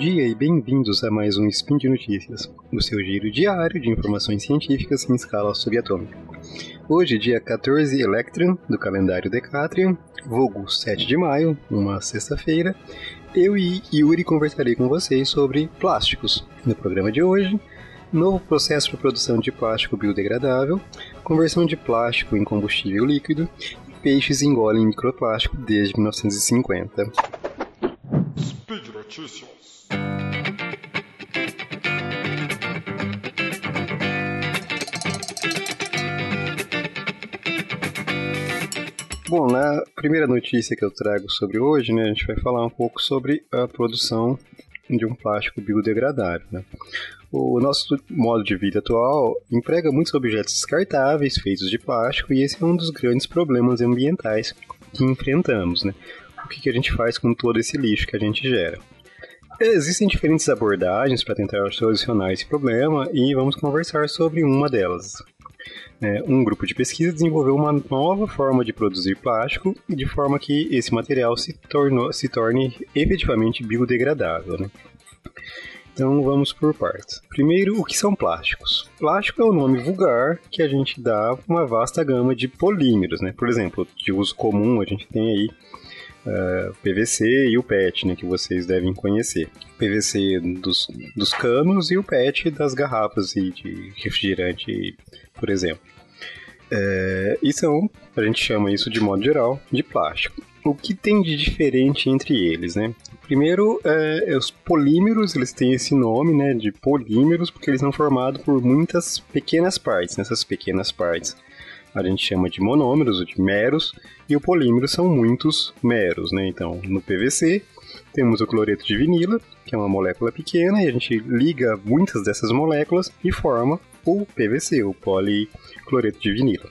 dia e bem-vindos a mais um Spin de Notícias, o seu giro diário de informações científicas em escala subatômica. Hoje, dia 14 Electron, do calendário Decatrian, vulgo 7 de maio, uma sexta-feira, eu e Yuri conversarei com vocês sobre plásticos. No programa de hoje, novo processo para produção de plástico biodegradável, conversão de plástico em combustível líquido e peixes engolem microplástico desde 1950. Speed Notícias. Bom, na primeira notícia que eu trago sobre hoje, né, a gente vai falar um pouco sobre a produção de um plástico biodegradável. Né? O nosso modo de vida atual emprega muitos objetos descartáveis feitos de plástico e esse é um dos grandes problemas ambientais que enfrentamos. Né? O que, que a gente faz com todo esse lixo que a gente gera? Existem diferentes abordagens para tentar solucionar esse problema e vamos conversar sobre uma delas é, um grupo de pesquisa desenvolveu uma nova forma de produzir plástico de forma que esse material se, tornou, se torne efetivamente biodegradável. Né? Então vamos por partes. Primeiro, o que são plásticos? Plástico é o nome vulgar que a gente dá uma vasta gama de polímeros, né? Por exemplo, de uso comum a gente tem aí uh, é, PVC e o PET, né, que vocês devem conhecer. PVC dos, dos canos e o PET das garrafas de refrigerante, por exemplo. É, e são, a gente chama isso de modo geral, de plástico. O que tem de diferente entre eles, né? Primeiro, é, os polímeros, eles têm esse nome, né, de polímeros, porque eles são formados por muitas pequenas partes. Nessas pequenas partes, a gente chama de monômeros, ou de meros, e o polímero são muitos meros, né? Então, no PVC, temos o cloreto de vinila, que é uma molécula pequena, e a gente liga muitas dessas moléculas e forma o PVC, o policloreto de vinila.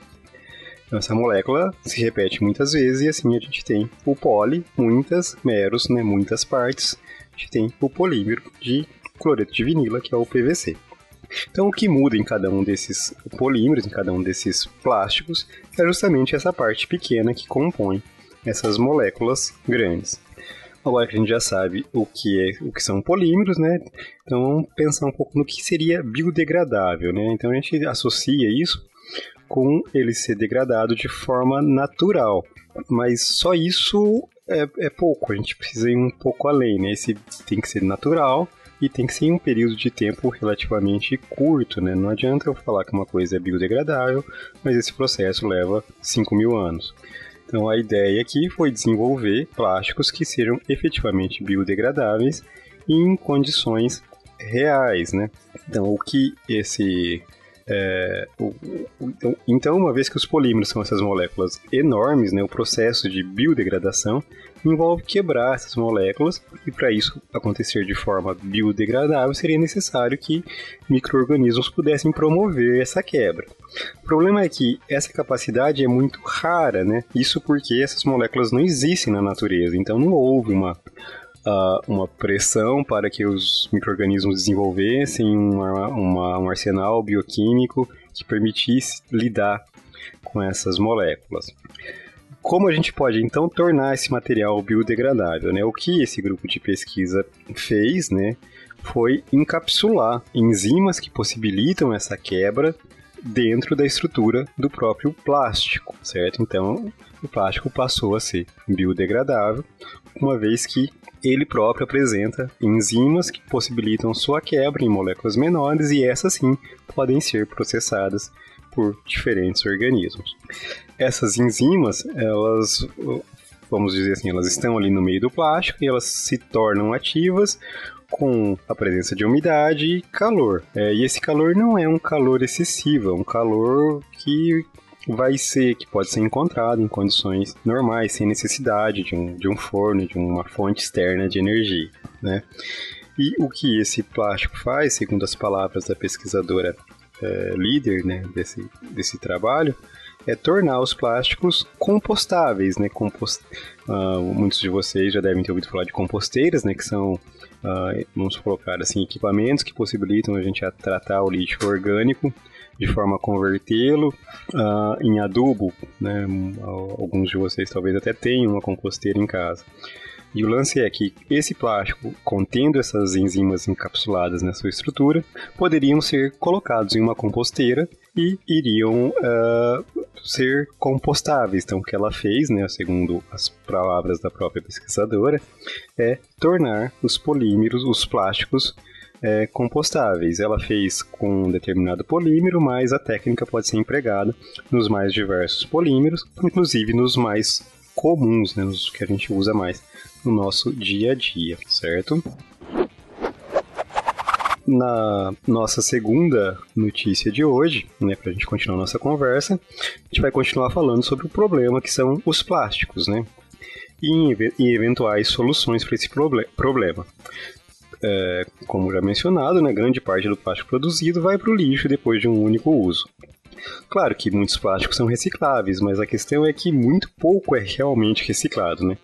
Então, essa molécula se repete muitas vezes e assim a gente tem o poli, muitas, meros, né, muitas partes. A gente tem o polímero de cloreto de vinila, que é o PVC. Então, o que muda em cada um desses polímeros, em cada um desses plásticos, é justamente essa parte pequena que compõe essas moléculas grandes. Que a gente já sabe o que, é, o que são polímeros, né? Então vamos pensar um pouco no que seria biodegradável, né? Então a gente associa isso com ele ser degradado de forma natural. Mas só isso é, é pouco, a gente precisa ir um pouco além, né? Esse tem que ser natural e tem que ser em um período de tempo relativamente curto, né? Não adianta eu falar que uma coisa é biodegradável, mas esse processo leva 5 mil anos. Então a ideia aqui foi desenvolver plásticos que sejam efetivamente biodegradáveis em condições reais, né? Então o que esse é, o, o, então, então, uma vez que os polímeros são essas moléculas enormes, né, o processo de biodegradação envolve quebrar essas moléculas e para isso acontecer de forma biodegradável seria necessário que microorganismos pudessem promover essa quebra. O problema é que essa capacidade é muito rara, né? Isso porque essas moléculas não existem na natureza, então não houve uma uh, uma pressão para que os micro-organismos desenvolvessem uma, uma, um arsenal bioquímico que permitisse lidar com essas moléculas. Como a gente pode então tornar esse material biodegradável? Né? O que esse grupo de pesquisa fez né, foi encapsular enzimas que possibilitam essa quebra dentro da estrutura do próprio plástico, certo? Então, o plástico passou a ser biodegradável, uma vez que ele próprio apresenta enzimas que possibilitam sua quebra em moléculas menores e essas sim podem ser processadas por diferentes organismos. Essas enzimas, elas vamos dizer assim, elas estão ali no meio do plástico e elas se tornam ativas com a presença de umidade e calor. É, e esse calor não é um calor excessivo, é um calor que vai ser, que pode ser encontrado em condições normais, sem necessidade de um, de um forno, de uma fonte externa de energia, né? E o que esse plástico faz, segundo as palavras da pesquisadora é, líder né, desse, desse trabalho, é tornar os plásticos compostáveis, né? Compost... Uh, muitos de vocês já devem ter ouvido falar de composteiras, né? Que são, uh, vamos colocar assim, equipamentos que possibilitam a gente a tratar o lixo orgânico de forma a convertê-lo uh, em adubo. Né? Alguns de vocês talvez até tenham uma composteira em casa. E o lance é que esse plástico, contendo essas enzimas encapsuladas na sua estrutura, poderiam ser colocados em uma composteira e iriam uh, ser compostáveis. Então, o que ela fez, né, segundo as palavras da própria pesquisadora, é tornar os polímeros, os plásticos, é, compostáveis. Ela fez com um determinado polímero, mas a técnica pode ser empregada nos mais diversos polímeros, inclusive nos mais comuns, né, nos que a gente usa mais no nosso dia a dia, certo? Na nossa segunda notícia de hoje, né, para a gente continuar nossa conversa, a gente vai continuar falando sobre o problema que são os plásticos, né? E, e eventuais soluções para esse proble problema. É, como já mencionado, né, grande parte do plástico produzido vai para o lixo depois de um único uso. Claro que muitos plásticos são recicláveis, mas a questão é que muito pouco é realmente reciclado, né?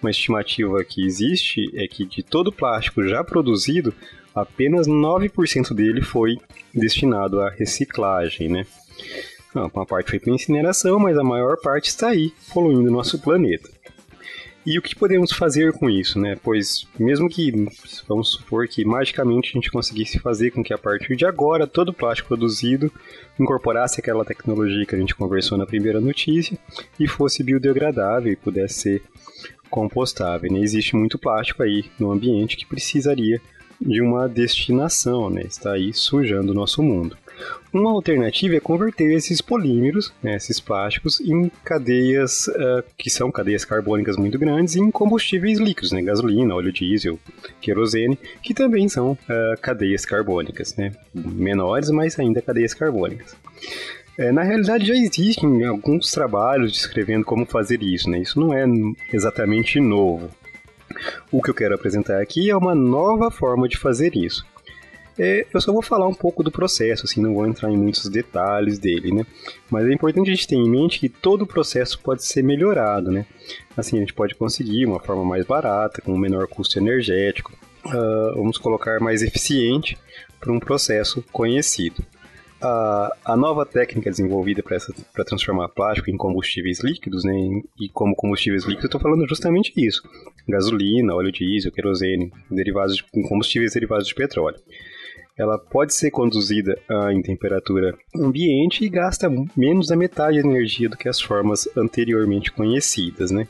Uma estimativa que existe é que de todo o plástico já produzido, apenas 9% dele foi destinado à reciclagem, né? Uma parte foi para incineração, mas a maior parte está aí, poluindo nosso planeta. E o que podemos fazer com isso, né? Pois mesmo que vamos supor que magicamente a gente conseguisse fazer com que a partir de agora todo o plástico produzido incorporasse aquela tecnologia que a gente conversou na primeira notícia e fosse biodegradável e pudesse ser compostável. Né? Existe muito plástico aí no ambiente que precisaria de uma destinação, né? Está aí sujando o nosso mundo. Uma alternativa é converter esses polímeros, né, esses plásticos, em cadeias uh, que são cadeias carbônicas muito grandes, em combustíveis líquidos, né, gasolina, óleo diesel, querosene, que também são uh, cadeias carbônicas, né, menores, mas ainda cadeias carbônicas. É, na realidade, já existem alguns trabalhos descrevendo como fazer isso, né? Isso não é exatamente novo. O que eu quero apresentar aqui é uma nova forma de fazer isso. É, eu só vou falar um pouco do processo, assim, não vou entrar em muitos detalhes dele, né? Mas é importante a gente ter em mente que todo o processo pode ser melhorado, né? Assim, a gente pode conseguir uma forma mais barata, com um menor custo energético, uh, vamos colocar mais eficiente para um processo conhecido. A, a nova técnica desenvolvida para transformar plástico em combustíveis líquidos, né, e como combustíveis líquidos, eu estou falando justamente isso: gasolina, óleo diesel, querosene, derivados de, combustíveis derivados de petróleo. Ela pode ser conduzida em temperatura ambiente e gasta menos da metade da energia do que as formas anteriormente conhecidas, né?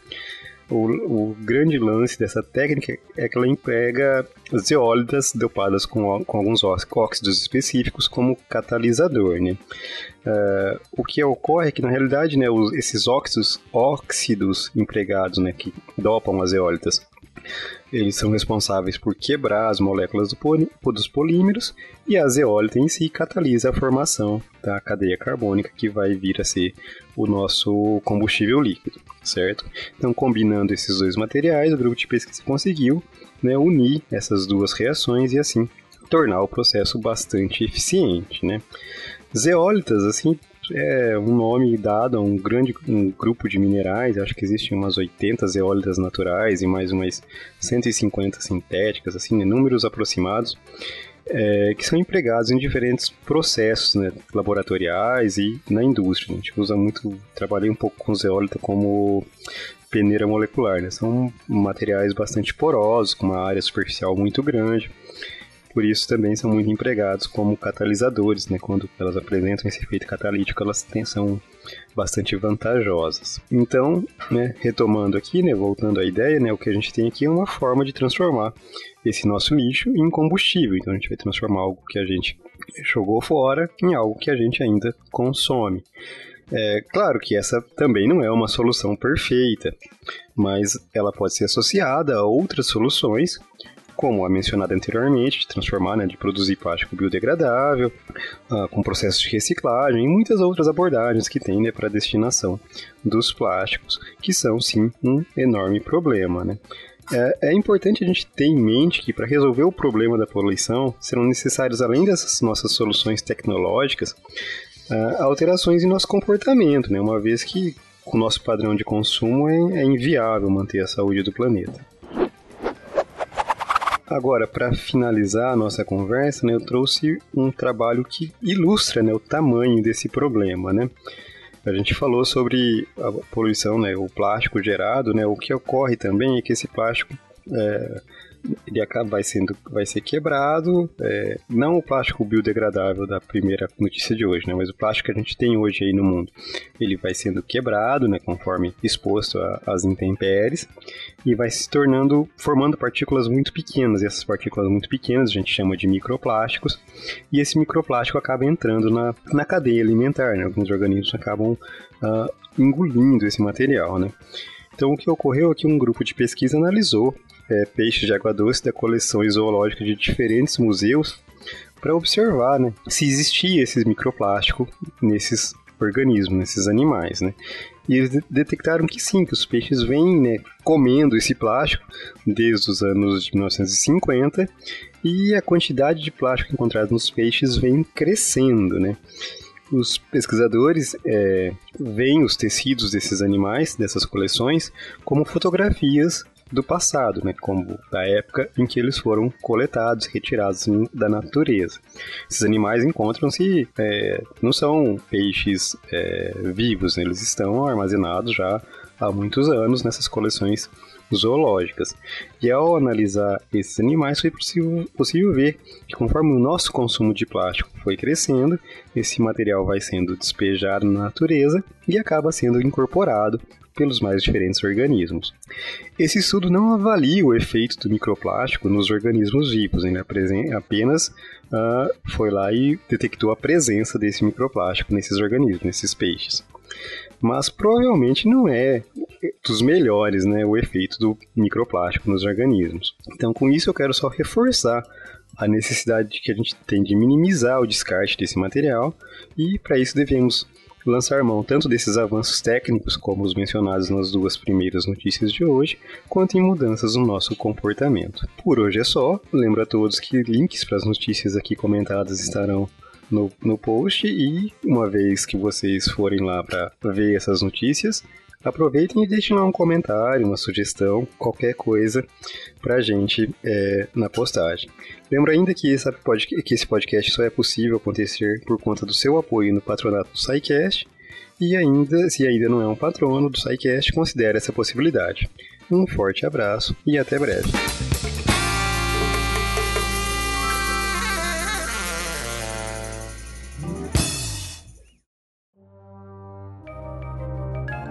O, o, grande lance dessa técnica é que ela emprega zeólitas dopadas com, com alguns óxidos específicos como catalisador, né? Uh, o que ocorre é que, na realidade, né, os, esses óxidos, óxidos empregados, né, que dopam as zeólitas, eles são responsáveis por quebrar as moléculas do dos polímeros e a zeólita em si catalisa a formação da cadeia carbônica que vai vir a ser o nosso combustível líquido, certo? Então, combinando esses dois materiais, o grupo de pesquisa conseguiu né, unir essas duas reações e assim tornar o processo bastante eficiente, né? Zeólitas, assim, é um nome dado a um grande um grupo de minerais, acho que existem umas 80 zeólitas naturais e mais umas 150 sintéticas, assim, né, números aproximados, é, que são empregados em diferentes processos né, laboratoriais e na indústria. A gente usa muito, trabalhei um pouco com zeólita como peneira molecular, né? são materiais bastante porosos, com uma área superficial muito grande, por isso também são muito empregados como catalisadores, né? Quando elas apresentam esse efeito catalítico, elas têm, são bastante vantajosas. Então, né, retomando aqui, né, voltando à ideia, né, o que a gente tem aqui é uma forma de transformar esse nosso lixo em combustível. Então a gente vai transformar algo que a gente jogou fora em algo que a gente ainda consome. É claro que essa também não é uma solução perfeita, mas ela pode ser associada a outras soluções como a mencionada anteriormente, de transformar, né, de produzir plástico biodegradável, uh, com processos de reciclagem e muitas outras abordagens que tem né, para a destinação dos plásticos, que são sim um enorme problema. Né? É, é, importante a gente ter em mente que para resolver o problema da poluição serão necessários, além dessas nossas soluções tecnológicas, uh, alterações em nosso comportamento, né? uma vez que o nosso padrão de consumo é, é inviável manter a saúde do planeta. Agora, para finalizar a nossa conversa, né, eu trouxe um trabalho que ilustra né, o tamanho desse problema. Né? A gente falou sobre a poluição, né, o plástico gerado, né, o que ocorre também é que esse plástico é, ele acaba vai sendo vai ser quebrado. É, não o plástico biodegradável da primeira notícia de hoje né mas o plástico que a gente tem hoje aí no mundo ele vai sendo quebrado né conforme exposto às intempéries e vai se tornando formando partículas muito pequenas. E essas partículas muito pequenas a gente chama de microplásticos e esse microplástico acaba entrando na, na cadeia alimentar né alguns organismos acabam uh, engolindo esse material né. Então, o que ocorreu é que um grupo de pesquisa analisou é, peixes de água doce da coleção zoológica de diferentes museus para observar né, se existia esses microplástico nesses organismos, nesses animais, né? E eles detectaram que sim, que os peixes vêm né, comendo esse plástico desde os anos de 1950 e a quantidade de plástico encontrado nos peixes vem crescendo, né? Os pesquisadores é, veem os tecidos desses animais, dessas coleções, como fotografias do passado, né, como da época em que eles foram coletados, retirados da natureza. Esses animais encontram-se, é, não são peixes é, vivos, né, eles estão armazenados já há muitos anos nessas coleções zoológicas. E ao analisar esses animais, foi possível, possível ver que conforme o nosso consumo de plástico foi crescendo, esse material vai sendo despejado na natureza e acaba sendo incorporado pelos mais diferentes organismos. Esse estudo não avalia o efeito do microplástico nos organismos vivos, ele apenas uh, foi lá e detectou a presença desse microplástico nesses organismos, nesses peixes. Mas provavelmente não é dos melhores, né, o efeito do microplástico nos organismos. Então, com isso eu quero só reforçar a necessidade que a gente tem de minimizar o descarte desse material e para isso devemos lançar mão tanto desses avanços técnicos, como os mencionados nas duas primeiras notícias de hoje, quanto em mudanças no nosso comportamento. Por hoje é só, lembro a todos que links para as notícias aqui comentadas estarão no, no post e uma vez que vocês forem lá para ver essas notícias, aproveitem e deixem lá um comentário, uma sugestão, qualquer coisa pra gente é, na postagem. Lembro ainda que, pod, que esse podcast só é possível acontecer por conta do seu apoio no patronato do SciCast e ainda, se ainda não é um patrono do SciCast, considere essa possibilidade. Um forte abraço e até breve.